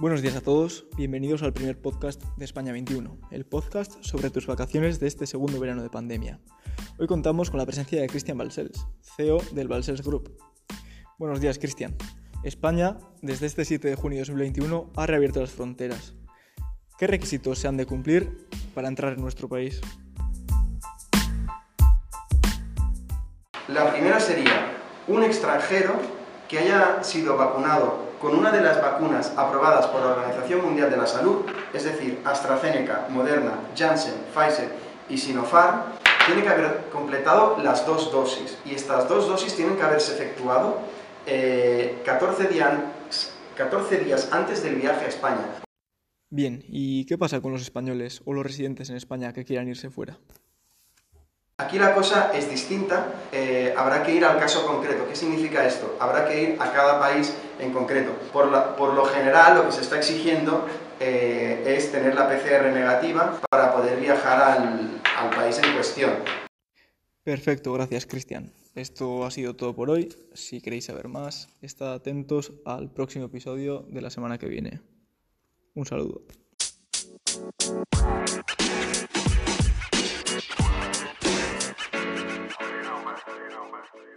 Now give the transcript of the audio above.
Buenos días a todos, bienvenidos al primer podcast de España 21, el podcast sobre tus vacaciones de este segundo verano de pandemia. Hoy contamos con la presencia de Cristian Balsels, CEO del Balsels Group. Buenos días, Cristian. España, desde este 7 de junio de 2021, ha reabierto las fronteras. ¿Qué requisitos se han de cumplir para entrar en nuestro país? La primera sería un extranjero que haya sido vacunado con una de las vacunas aprobadas por la Organización Mundial de la Salud, es decir, AstraZeneca, Moderna, Janssen, Pfizer y Sinopharm, tiene que haber completado las dos dosis. Y estas dos dosis tienen que haberse efectuado 14, días, 14 días antes del viaje a España. Bien, ¿y qué pasa con los españoles o los residentes en España que quieran irse fuera? Aquí la cosa es distinta, eh, habrá que ir al caso concreto. ¿Qué significa esto? Habrá que ir a cada país en concreto. Por, lo general, lo que se está exigiendo eh, es tener la PCR negativa para poder viajar al, al país en cuestión. Perfecto, gracias Cristian. Esto ha sido todo por hoy. Si queréis saber más, estad atentos al próximo episodio de la semana que viene. Un saludo. Romantic.